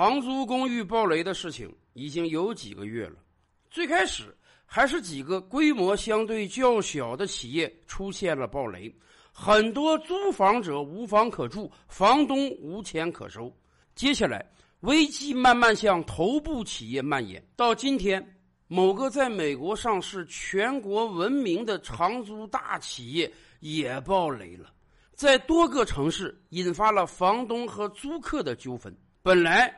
长租公寓暴雷的事情已经有几个月了。最开始还是几个规模相对较小的企业出现了暴雷，很多租房者无房可住，房东无钱可收。接下来，危机慢慢向头部企业蔓延，到今天，某个在美国上市、全国闻名的长租大企业也暴雷了，在多个城市引发了房东和租客的纠纷。本来，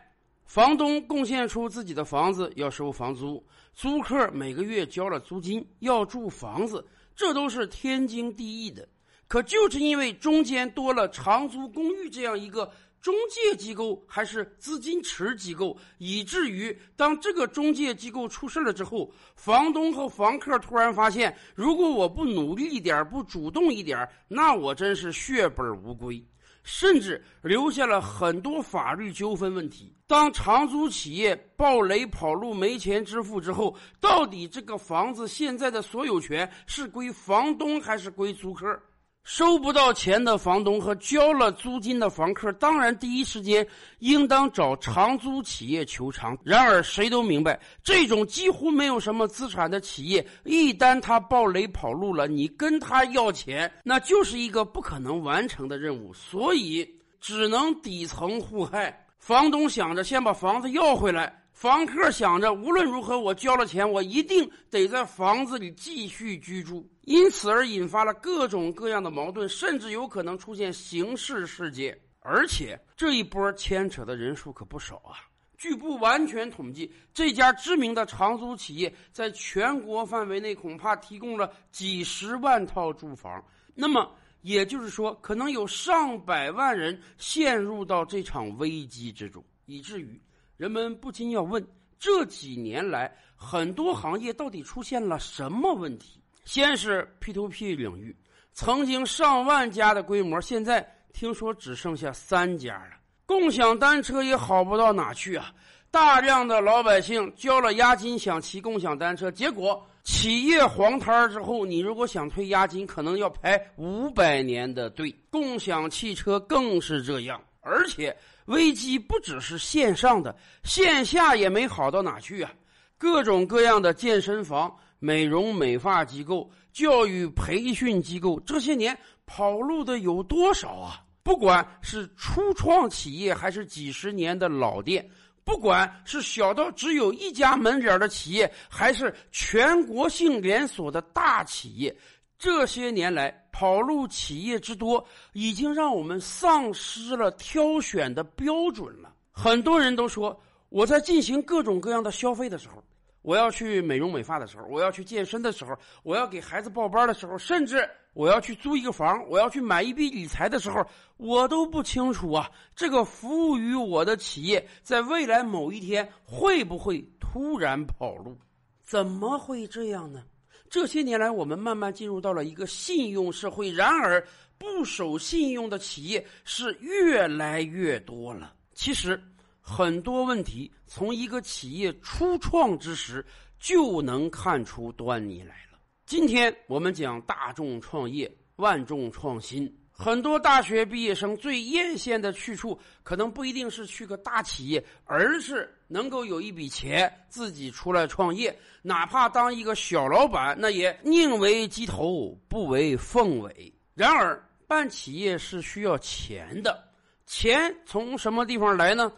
房东贡献出自己的房子要收房租，租客每个月交了租金要住房子，这都是天经地义的。可就是因为中间多了长租公寓这样一个中介机构，还是资金池机构，以至于当这个中介机构出事了之后，房东和房客突然发现，如果我不努力一点，不主动一点，那我真是血本无归。甚至留下了很多法律纠纷问题。当长租企业暴雷跑路没钱支付之后，到底这个房子现在的所有权是归房东还是归租客？收不到钱的房东和交了租金的房客，当然第一时间应当找长租企业求偿。然而，谁都明白，这种几乎没有什么资产的企业，一旦他暴雷跑路了，你跟他要钱，那就是一个不可能完成的任务。所以，只能底层互害。房东想着先把房子要回来。房客想着，无论如何，我交了钱，我一定得在房子里继续居住，因此而引发了各种各样的矛盾，甚至有可能出现刑事事件。而且这一波牵扯的人数可不少啊！据不完全统计，这家知名的长租企业在全国范围内恐怕提供了几十万套住房。那么也就是说，可能有上百万人陷入到这场危机之中，以至于。人们不禁要问：这几年来，很多行业到底出现了什么问题？先是 P to P 领域，曾经上万家的规模，现在听说只剩下三家了。共享单车也好不到哪去啊！大量的老百姓交了押金想骑共享单车，结果企业黄摊儿之后，你如果想退押金，可能要排五百年的队。共享汽车更是这样，而且。危机不只是线上的，线下也没好到哪去啊！各种各样的健身房、美容美发机构、教育培训机构，这些年跑路的有多少啊？不管是初创企业，还是几十年的老店，不管是小到只有一家门脸的企业，还是全国性连锁的大企业。这些年来，跑路企业之多，已经让我们丧失了挑选的标准了。很多人都说，我在进行各种各样的消费的时候，我要去美容美发的时候，我要去健身的时候，我要给孩子报班的时候，甚至我要去租一个房，我要去买一笔理财的时候，我都不清楚啊，这个服务于我的企业在未来某一天会不会突然跑路？怎么会这样呢？这些年来，我们慢慢进入到了一个信用社会，然而不守信用的企业是越来越多了。其实，很多问题从一个企业初创之时就能看出端倪来了。今天我们讲大众创业，万众创新。很多大学毕业生最艳羡的去处，可能不一定是去个大企业，而是能够有一笔钱自己出来创业，哪怕当一个小老板，那也宁为鸡头不为凤尾。然而，办企业是需要钱的，钱从什么地方来呢？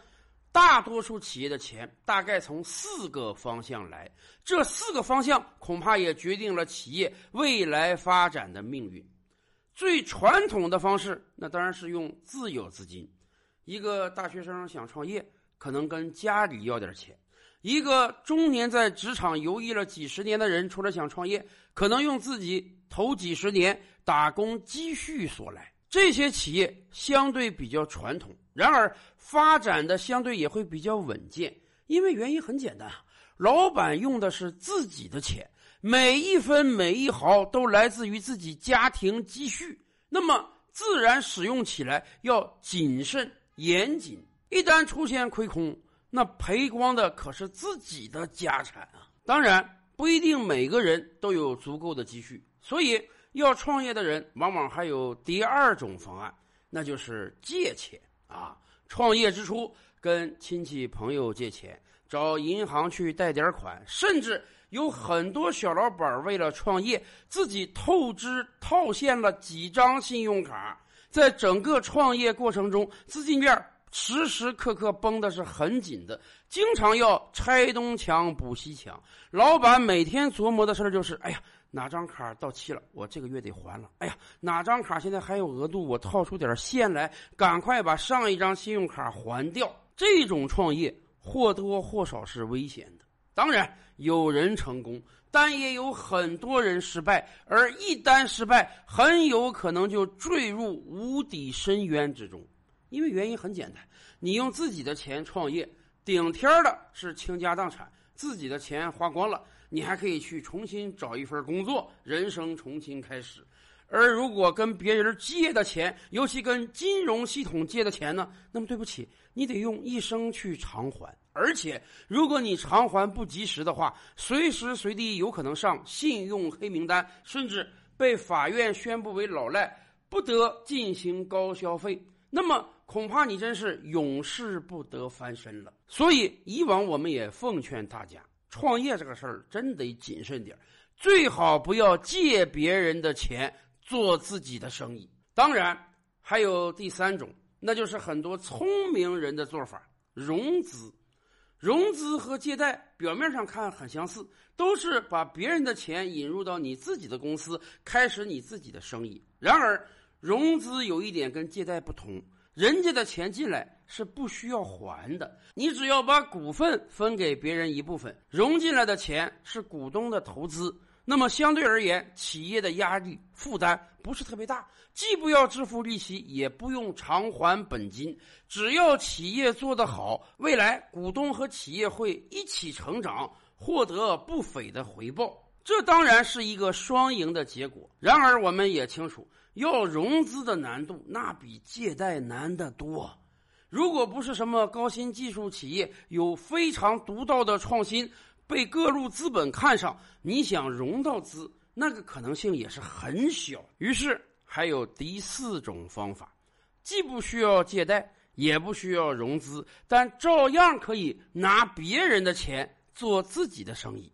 大多数企业的钱大概从四个方向来，这四个方向恐怕也决定了企业未来发展的命运。最传统的方式，那当然是用自有资金。一个大学生想创业，可能跟家里要点钱；一个中年在职场游历了几十年的人出来想创业，可能用自己头几十年打工积蓄所来。这些企业相对比较传统，然而发展的相对也会比较稳健，因为原因很简单，老板用的是自己的钱。每一分每一毫都来自于自己家庭积蓄，那么自然使用起来要谨慎严谨。一旦出现亏空，那赔光的可是自己的家产啊！当然，不一定每个人都有足够的积蓄，所以要创业的人往往还有第二种方案，那就是借钱啊！创业之初。跟亲戚朋友借钱，找银行去贷点款，甚至有很多小老板为了创业，自己透支套现了几张信用卡。在整个创业过程中，资金链时时刻刻绷的是很紧的，经常要拆东墙补西墙。老板每天琢磨的事就是：哎呀，哪张卡到期了，我这个月得还了；哎呀，哪张卡现在还有额度，我套出点现来，赶快把上一张信用卡还掉。这种创业或多或少是危险的。当然，有人成功。但也有很多人失败，而一旦失败，很有可能就坠入无底深渊之中。因为原因很简单，你用自己的钱创业，顶天的是倾家荡产，自己的钱花光了，你还可以去重新找一份工作，人生重新开始。而如果跟别人借的钱，尤其跟金融系统借的钱呢，那么对不起，你得用一生去偿还。而且，如果你偿还不及时的话，随时随地有可能上信用黑名单，甚至被法院宣布为老赖，不得进行高消费。那么，恐怕你真是永世不得翻身了。所以，以往我们也奉劝大家，创业这个事儿真得谨慎点最好不要借别人的钱。做自己的生意，当然还有第三种，那就是很多聪明人的做法——融资。融资和借贷表面上看很相似，都是把别人的钱引入到你自己的公司，开始你自己的生意。然而，融资有一点跟借贷不同，人家的钱进来是不需要还的，你只要把股份分给别人一部分，融进来的钱是股东的投资。那么相对而言，企业的压力负担不是特别大，既不要支付利息，也不用偿还本金。只要企业做得好，未来股东和企业会一起成长，获得不菲的回报。这当然是一个双赢的结果。然而，我们也清楚，要融资的难度那比借贷难得多。如果不是什么高新技术企业，有非常独到的创新。被各路资本看上，你想融到资，那个可能性也是很小。于是还有第四种方法，既不需要借贷，也不需要融资，但照样可以拿别人的钱做自己的生意，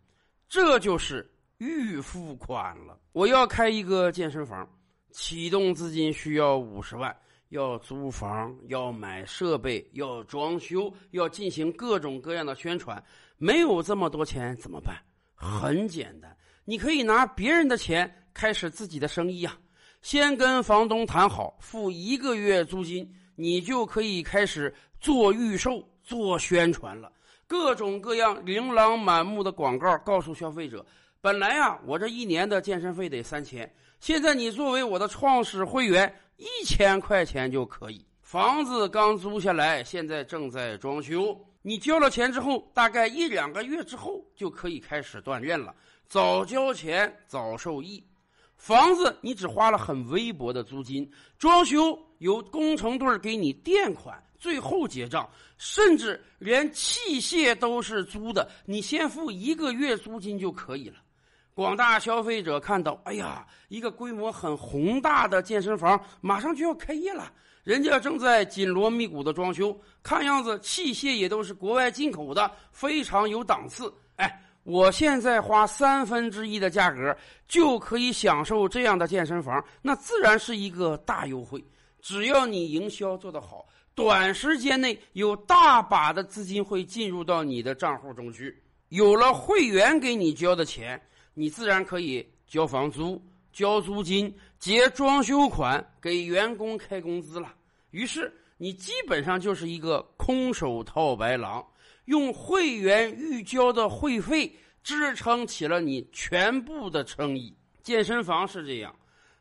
这就是预付款了。我要开一个健身房，启动资金需要五十万。要租房，要买设备，要装修，要进行各种各样的宣传，没有这么多钱怎么办？很简单，你可以拿别人的钱开始自己的生意啊！先跟房东谈好，付一个月租金，你就可以开始做预售、做宣传了。各种各样琳琅满目的广告，告诉消费者：本来啊，我这一年的健身费得三千，现在你作为我的创始会员。一千块钱就可以，房子刚租下来，现在正在装修。你交了钱之后，大概一两个月之后就可以开始锻炼了。早交钱早受益，房子你只花了很微薄的租金，装修由工程队给你垫款，最后结账，甚至连器械都是租的，你先付一个月租金就可以了。广大消费者看到，哎呀，一个规模很宏大的健身房马上就要开业了，人家正在紧锣密鼓的装修，看样子器械也都是国外进口的，非常有档次。哎，我现在花三分之一的价格就可以享受这样的健身房，那自然是一个大优惠。只要你营销做得好，短时间内有大把的资金会进入到你的账户中去，有了会员给你交的钱。你自然可以交房租、交租金、结装修款，给员工开工资了。于是你基本上就是一个空手套白狼，用会员预交的会费支撑起了你全部的生意。健身房是这样，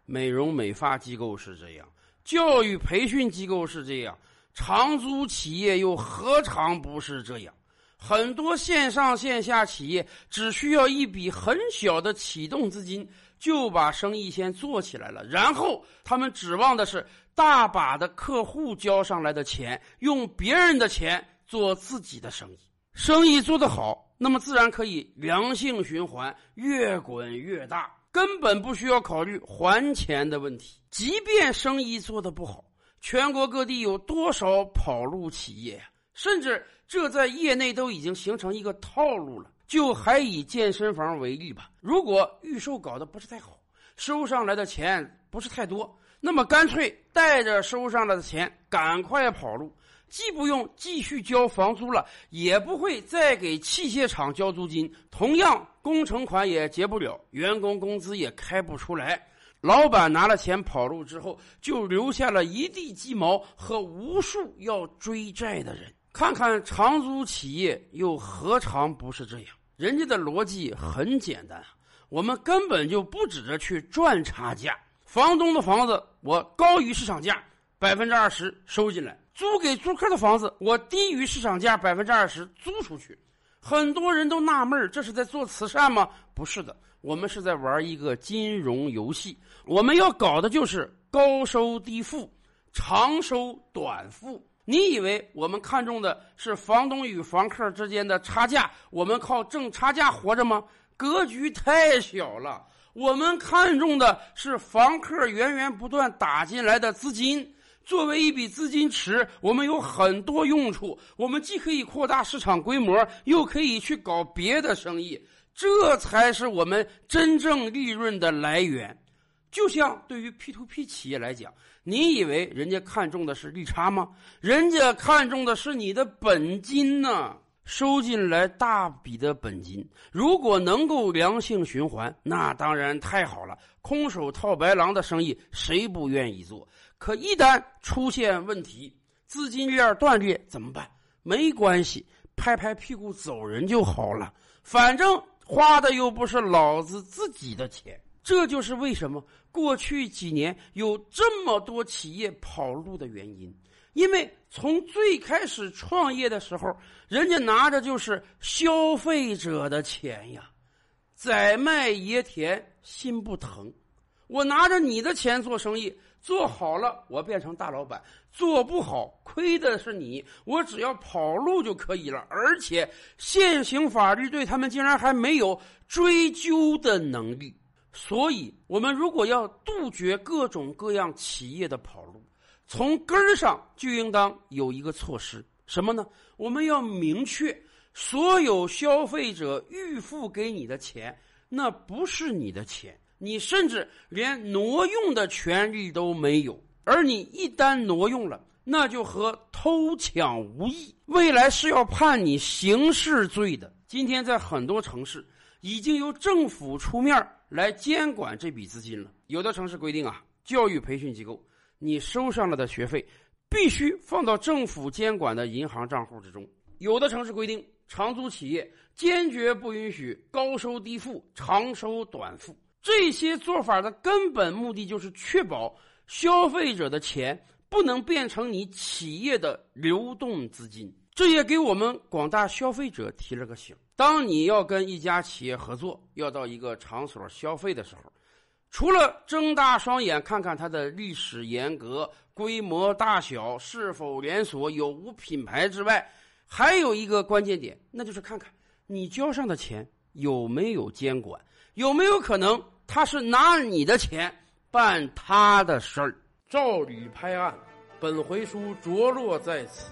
美容美发机构是这样，教育培训机构是这样，长租企业又何尝不是这样？很多线上线下企业只需要一笔很小的启动资金，就把生意先做起来了。然后他们指望的是大把的客户交上来的钱，用别人的钱做自己的生意。生意做得好，那么自然可以良性循环，越滚越大，根本不需要考虑还钱的问题。即便生意做得不好，全国各地有多少跑路企业？甚至这在业内都已经形成一个套路了。就还以健身房为例吧，如果预售搞得不是太好，收上来的钱不是太多，那么干脆带着收上来的钱赶快跑路，既不用继续交房租了，也不会再给器械厂交租金，同样工程款也结不了，员工工资也开不出来。老板拿了钱跑路之后，就留下了一地鸡毛和无数要追债的人。看看长租企业，又何尝不是这样？人家的逻辑很简单，我们根本就不指着去赚差价。房东的房子我高于市场价百分之二十收进来，租给租客的房子我低于市场价百分之二十租出去。很多人都纳闷这是在做慈善吗？不是的，我们是在玩一个金融游戏。我们要搞的就是高收低付，长收短付。你以为我们看重的是房东与房客之间的差价？我们靠挣差价活着吗？格局太小了。我们看重的是房客源源不断打进来的资金。作为一笔资金池，我们有很多用处。我们既可以扩大市场规模，又可以去搞别的生意。这才是我们真正利润的来源。就像对于 P to P 企业来讲，你以为人家看中的是利差吗？人家看中的是你的本金呢，收进来大笔的本金，如果能够良性循环，那当然太好了。空手套白狼的生意谁不愿意做？可一旦出现问题，资金链断裂怎么办？没关系，拍拍屁股走人就好了，反正花的又不是老子自己的钱。这就是为什么过去几年有这么多企业跑路的原因，因为从最开始创业的时候，人家拿着就是消费者的钱呀，宰卖爷田心不疼，我拿着你的钱做生意，做好了我变成大老板，做不好亏的是你，我只要跑路就可以了，而且现行法律对他们竟然还没有追究的能力。所以，我们如果要杜绝各种各样企业的跑路，从根儿上就应当有一个措施，什么呢？我们要明确，所有消费者预付给你的钱，那不是你的钱，你甚至连挪用的权利都没有。而你一旦挪用了，那就和偷抢无异，未来是要判你刑事罪的。今天在很多城市，已经由政府出面来监管这笔资金了。有的城市规定啊，教育培训机构你收上了的学费必须放到政府监管的银行账户之中。有的城市规定，长租企业坚决不允许高收低付、长收短付。这些做法的根本目的就是确保消费者的钱不能变成你企业的流动资金。这也给我们广大消费者提了个醒：当你要跟一家企业合作，要到一个场所消费的时候，除了睁大双眼看看它的历史沿革、规模大小、是否连锁、有无品牌之外，还有一个关键点，那就是看看你交上的钱有没有监管，有没有可能他是拿你的钱办他的事儿。照吕拍案，本回书着落在此。